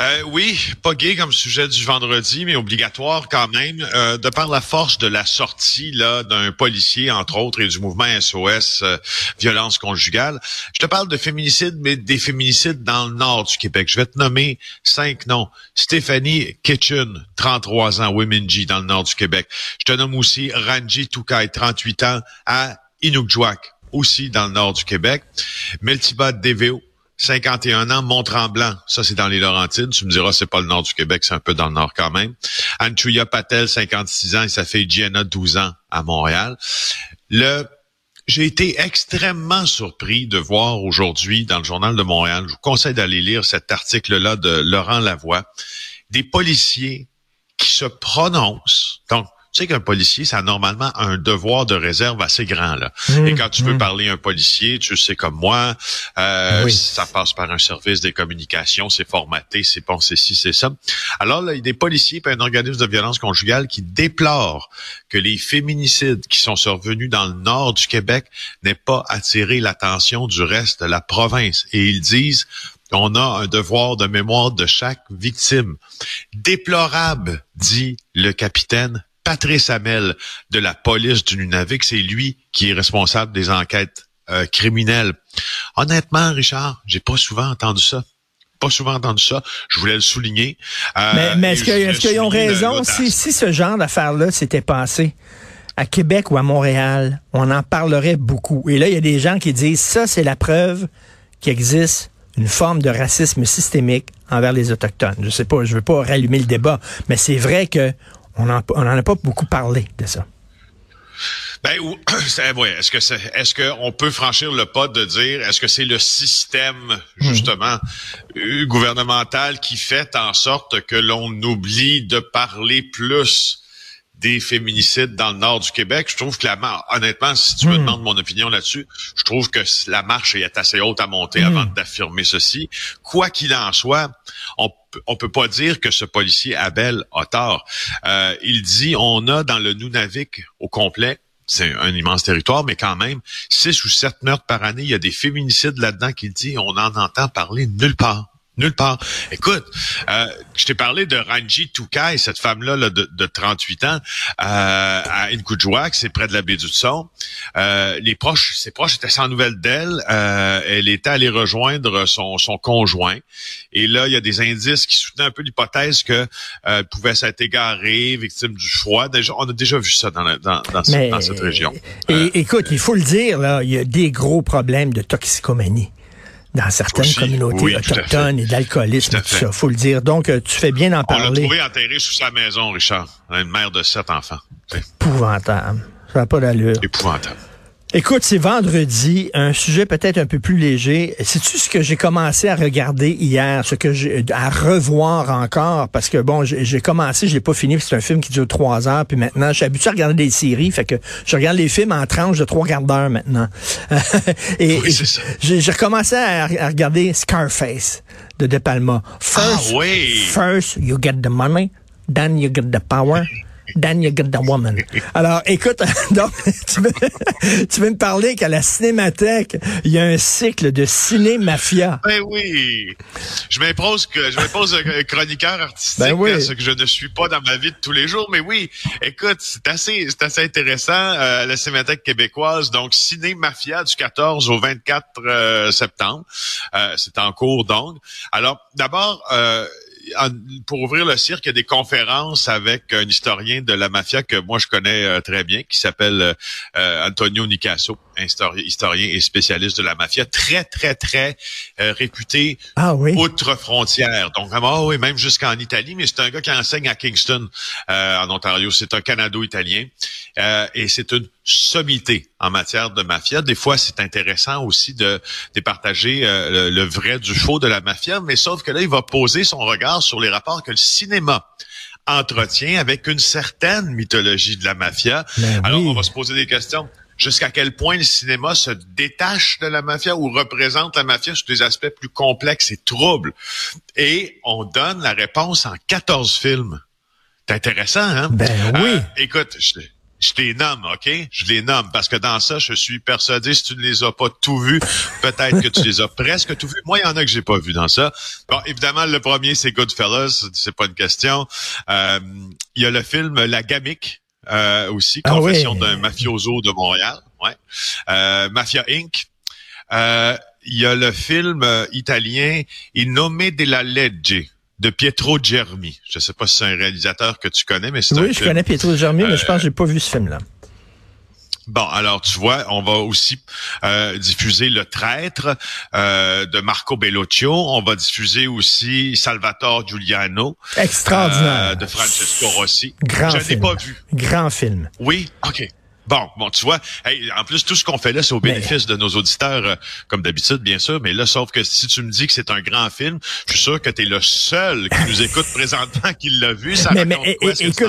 Euh, oui, pas gay comme sujet du vendredi, mais obligatoire quand même, euh, de par la force de la sortie là d'un policier, entre autres, et du mouvement SOS euh, violence conjugale. Je te parle de féminicide, mais des féminicides dans le nord du Québec. Je vais te nommer cinq noms. Stéphanie Kitchen, 33 ans, Women-G, dans le nord du Québec. Je te nomme aussi Ranji Toukai, 38 ans, à Inukjuak, aussi dans le nord du Québec. Meltiba Deveo, 51 ans, Mont-Tremblant. Ça, c'est dans les Laurentides. Tu me diras, c'est pas le nord du Québec, c'est un peu dans le nord quand même. Anchuya Patel, 56 ans, et sa fille Gianna, 12 ans, à Montréal. Le, j'ai été extrêmement surpris de voir aujourd'hui dans le Journal de Montréal, je vous conseille d'aller lire cet article-là de Laurent Lavoie, des policiers qui se prononcent. Tu sais qu'un policier, ça a normalement un devoir de réserve assez grand. Là. Mmh, Et quand tu veux mmh. parler à un policier, tu sais comme moi, euh, Oui. ça passe par un service des communications, c'est formaté, c'est bon, c'est ci, c'est ça. Alors là, il y a des policiers et un organisme de violence conjugale qui déplorent que les féminicides qui sont survenus dans le nord du Québec n'aient pas attiré l'attention du reste de la province. Et ils disent on a un devoir de mémoire de chaque victime. Déplorable, dit le capitaine Patrice Hamel de la police du Nunavik. C'est lui qui est responsable des enquêtes euh, criminelles. Honnêtement, Richard, j'ai pas souvent entendu ça. Pas souvent entendu ça. Je voulais le souligner. Euh, Mais, est-ce qu'ils ont raison? Si, si ce genre d'affaires-là s'était passé à Québec ou à Montréal, on en parlerait beaucoup. Et là, il y a des gens qui disent ça, c'est la preuve qu'il existe une forme de racisme systémique envers les Autochtones. Je sais pas, je veux pas rallumer le débat, mais c'est vrai que on en, on en a pas beaucoup parlé de ça. Ben, c'est- ouais, est-ce que c'est, est-ce que on peut franchir le pas de dire, est-ce que c'est le système justement euh, gouvernemental qui fait en sorte que l'on oublie de parler plus? Des féminicides dans le nord du Québec? Je trouve clairement, honnêtement, si tu me demandes mon opinion là-dessus, je trouve que la marche est assez haute à monter avant d'affirmer ceci. Quoi qu'il en soit, on peut- on peut pas dire que ce policier Abel a tort. Euh, il dit on a dans le Nunavik au complet c'est un immense territoire, mais quand même, six ou sept meurtres par année, il y a des féminicides là-dedans qu'il dit, on en entend parler nulle part. Nulle part. Écoute, euh, je t'ai parlé de Ranji Toukai, cette femme-là là, de, de 38 ans, euh, à Inkujuak, c'est près de la baie du Son. Euh, les proches, ses proches étaient sans nouvelles d'elle. Euh, elle était allée rejoindre son, son conjoint. Et là, il y a des indices qui soutenaient un peu l'hypothèse que euh, pouvait s'être égarée, victime du froid. Déjà, on a déjà vu ça dans, la- dans, dans, ce- Mais, dans cette région. Et, écoute, il faut le dire, là, il y a des gros problèmes de toxicomanie dans certaines Aussi, communautés oui, autochtones et d'alcoolisme, Tout à tout ça. Faut le dire. Donc, euh, tu fais bien d'en On l'a parler. trouvé enterré sous sa maison, Richard. Une mère de sept enfants. Épouvantable. Ça n'a pas d'allure. épouvantable. Écoute, c'est vendredi, un sujet peut-être un peu plus léger. Sais-tu ce que j'ai commencé à regarder hier, ce que j'ai à revoir encore, parce que bon, j'ai commencé, je l'ai pas fini, puis c'est un film qui dure trois heures, puis maintenant, je suis habitué à regarder des séries, fait que je regarde les films en tranches de trois quarts d'heure maintenant. et Oui, c'est ça. j'ai j'ai recommencé à, à regarder Scarface de De Palma. First, Ah oui! First, you get the money, then you get the power. Then you the woman. Alors, écoute, donc, tu veux, tu veux me parler qu'à la Cinémathèque, il y a un cycle de ciné-mafia. Ben oui. Je m'impose que je m'impose un chroniqueur artistique, Ben oui. ce que je ne suis pas dans ma vie de tous les jours. Mais oui, écoute, c'est assez, c'est assez intéressant. Euh, la Cinémathèque québécoise, donc Ciné Mafia du 14 au 24 euh, septembre. Euh, c'est en cours donc. Alors, d'abord. Pour ouvrir le cirque, il y a des conférences avec un historien de la mafia que moi je connais euh, très bien, qui s'appelle euh, euh, Antonio Nicasso, historien et spécialiste de la mafia, très très très euh, réputé Ah oui? outre frontière. Donc vraiment, oui, même jusqu'en Italie, mais c'est un gars qui enseigne à Kingston, euh, en Ontario. C'est un Canado-italien euh, et c'est une sommité en matière de mafia. Des fois, c'est intéressant aussi de départager euh, le, le vrai du faux de la mafia, mais sauf que là, il va poser son regard sur les rapports que le cinéma entretient avec une certaine mythologie de la mafia. Ben Alors, oui. on va se poser des questions. Jusqu'à quel point le cinéma se détache de la mafia ou représente la mafia sur des aspects plus complexes et troubles. Et on donne la réponse en 14 films. C'est intéressant, hein? Ben oui. Euh, écoute, je, je les nomme, OK? Je les nomme parce que dans ça, je suis persuadé, si tu ne les as pas tout vus, peut-être que tu les as presque tout vus. Moi, il y en a que j'ai pas vu dans ça. Bon, évidemment, le premier, c'est Goodfellas, c'est pas une question. Euh, il y a le film La Gamique, euh, aussi, ah Confession d'un mafioso de Montréal. Ouais. Euh, Mafia Inc. Euh, il y a le film italien Il nommé della legge de Pietro Germi. Je ne sais pas si c'est un réalisateur que tu connais, mais c'est Oui, je connais Pietro Germi, mais je pense que j'ai pas vu ce film-là. Bon, alors tu vois, on va aussi euh, diffuser Le Traître euh, de Marco Bellocchio. On va diffuser aussi Salvatore Giuliano. Extraordinaire. Euh, de Francesco Rossi. Grand Je film. l'ai pas vu. Grand film. Oui, OK. Bon, bon, tu vois, en plus, tout ce qu'on fait là, c'est au bénéfice de nos auditeurs, euh, comme d'habitude, bien sûr. Mais là, sauf que si tu me dis que c'est un grand film, je suis sûr que tu es le seul qui nous écoute présentement qui l'a vu. Ça mais, mais quoi, écoute,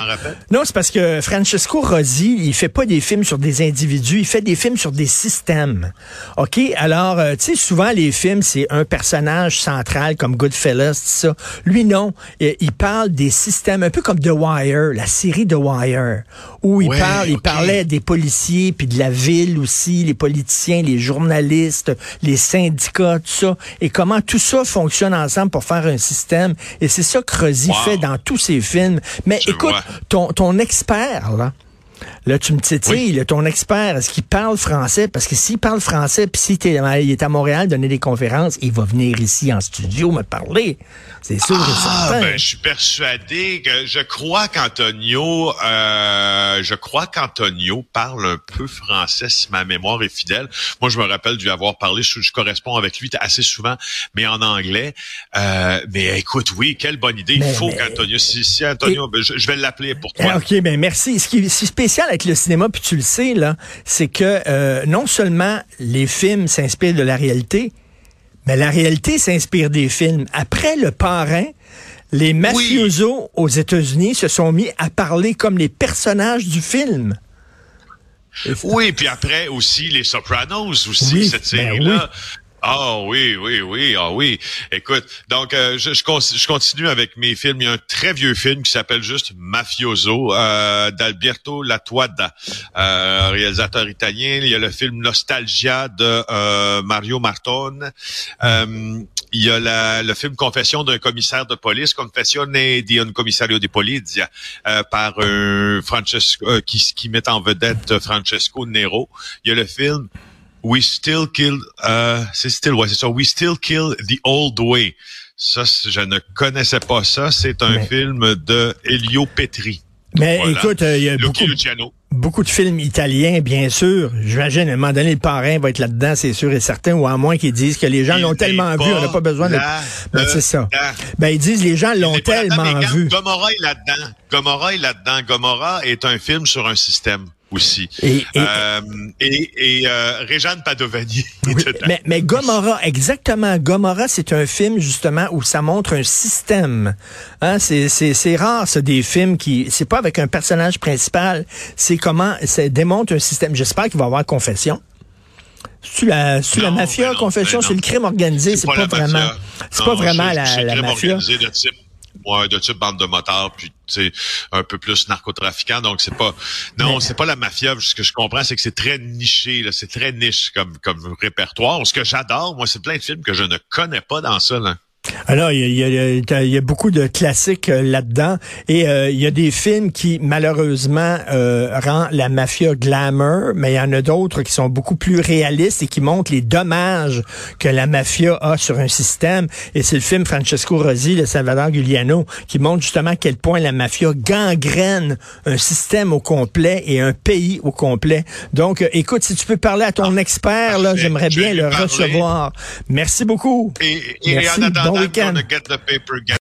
Non, c'est parce que Francesco Rosi, il fait pas des films sur des individus, il fait des films sur des systèmes. OK? Alors, euh, tu sais, souvent, les films, c'est un personnage central, comme Goodfellas, tout ça. Lui, non. Il parle des systèmes, un peu comme The Wire, la série The Wire, où il parle, il parlait des policiers, puis de la ville aussi, les politiciens, les journalistes, les syndicats, tout ça, et comment tout ça fonctionne ensemble pour faire un système. Et c'est ça que Rosy fait dans tous ses films. Mais écoute, ton, ton expert, là, Là, tu me titilles, ton expert, est-ce qu'il parle français? Parce que s'il parle français, puis s'il est à Montréal donner des conférences, il va venir ici en studio me parler. C'est sûr ah, Ben, je suis persuadé que je crois qu'Antonio, euh, je crois qu'Antonio parle un peu français si ma mémoire est fidèle. Moi, je me rappelle lui avoir parlé, je, je corresponds avec lui assez souvent, mais en anglais. Euh, mais écoute, oui, quelle bonne idée. il faut qu'Antonio, si, si Antonio, ben, je, vais l'appeler pour toi. OK, ben merci. Ce qui est spécial avec le cinéma, puis tu le sais, là, c'est que euh, non seulement les films s'inspirent de la réalité, mais la réalité s'inspire des films. Après le parrain, les mafiosos aux États-Unis se sont mis à parler comme les personnages du film. Oui, puis après aussi les Sopranos aussi cette ben Ah oui, oui, oui, ah oui. Écoute, donc euh, je, je, continue avec mes films. Il y a un très vieux film qui s'appelle juste Mafioso euh, d'Alberto Latuada, euh, réalisateur italien. Il y a le film Nostalgia de euh, Mario Martone. il y a la, le film Confession d'un commissaire de police, Confessione di un commissario di polizia, par Francesco qui, qui met en vedette Francesco Nero. Il y a le film We Still Kill, uh, c'est still, ouais, c'est ça. We Still Kill the Old Way. Ça, je ne connaissais pas ça. C'est un film de Elio Petri. Mais écoute, euh, il y a beaucoup, beaucoup, de films italiens, bien sûr. J'imagine, à un moment donné, le parrain va être là-dedans, c'est sûr et certain, ou à moins qu'ils disent que les gens l'ont tellement vu, on n'a pas besoin de... Ben, c'est ça. Ben, ils disent les gens l'ont tellement vu. Gomorrah est là-dedans. Gomorrah est là-dedans. Gomorrah est un film sur un système aussi. Et, et, euh, et, euh, Réjeanne Padovani. mais, mais Gomorrah, exactement. Gomorrah, c'est un film justement où ça montre un système. Hein, c'est, rare, ça, des films qui... C'est pas avec un personnage principal, c'est comment... Ça démontre un système. J'espère qu'il va y avoir confession. C'est la, la mafia, confession, c'est le crime organisé, c'est, pas, vraiment, c'est pas vraiment la, la mafia. De type ouais, de type bande de motards, puis c'est un peu plus narcotrafiquant. Donc c'est pas, non, c'est pas la mafia. Ce que je comprends, c'est que c'est très niché, là, c'est très niche comme comme répertoire. Ce que j'adore, moi, c'est plein de films que je ne connais pas dans ça. Là. Alors, il y a, y a, beaucoup de classiques euh, là-dedans et euh, il y a des films qui, malheureusement, euh, rendent la mafia glamour, mais il y en a d'autres qui sont beaucoup plus réalistes et qui montrent les dommages que la mafia a sur un système. Et c'est le film Francesco Rosi, le Salvador Giuliano, qui montre justement à quel point la mafia gangrène un système au complet et un pays au complet. Donc, écoute, si tu peux parler à ton ah, expert, là, j'aimerais bien le recevoir. Merci beaucoup. Et, et Merci. Bon weekend. Get the paper, get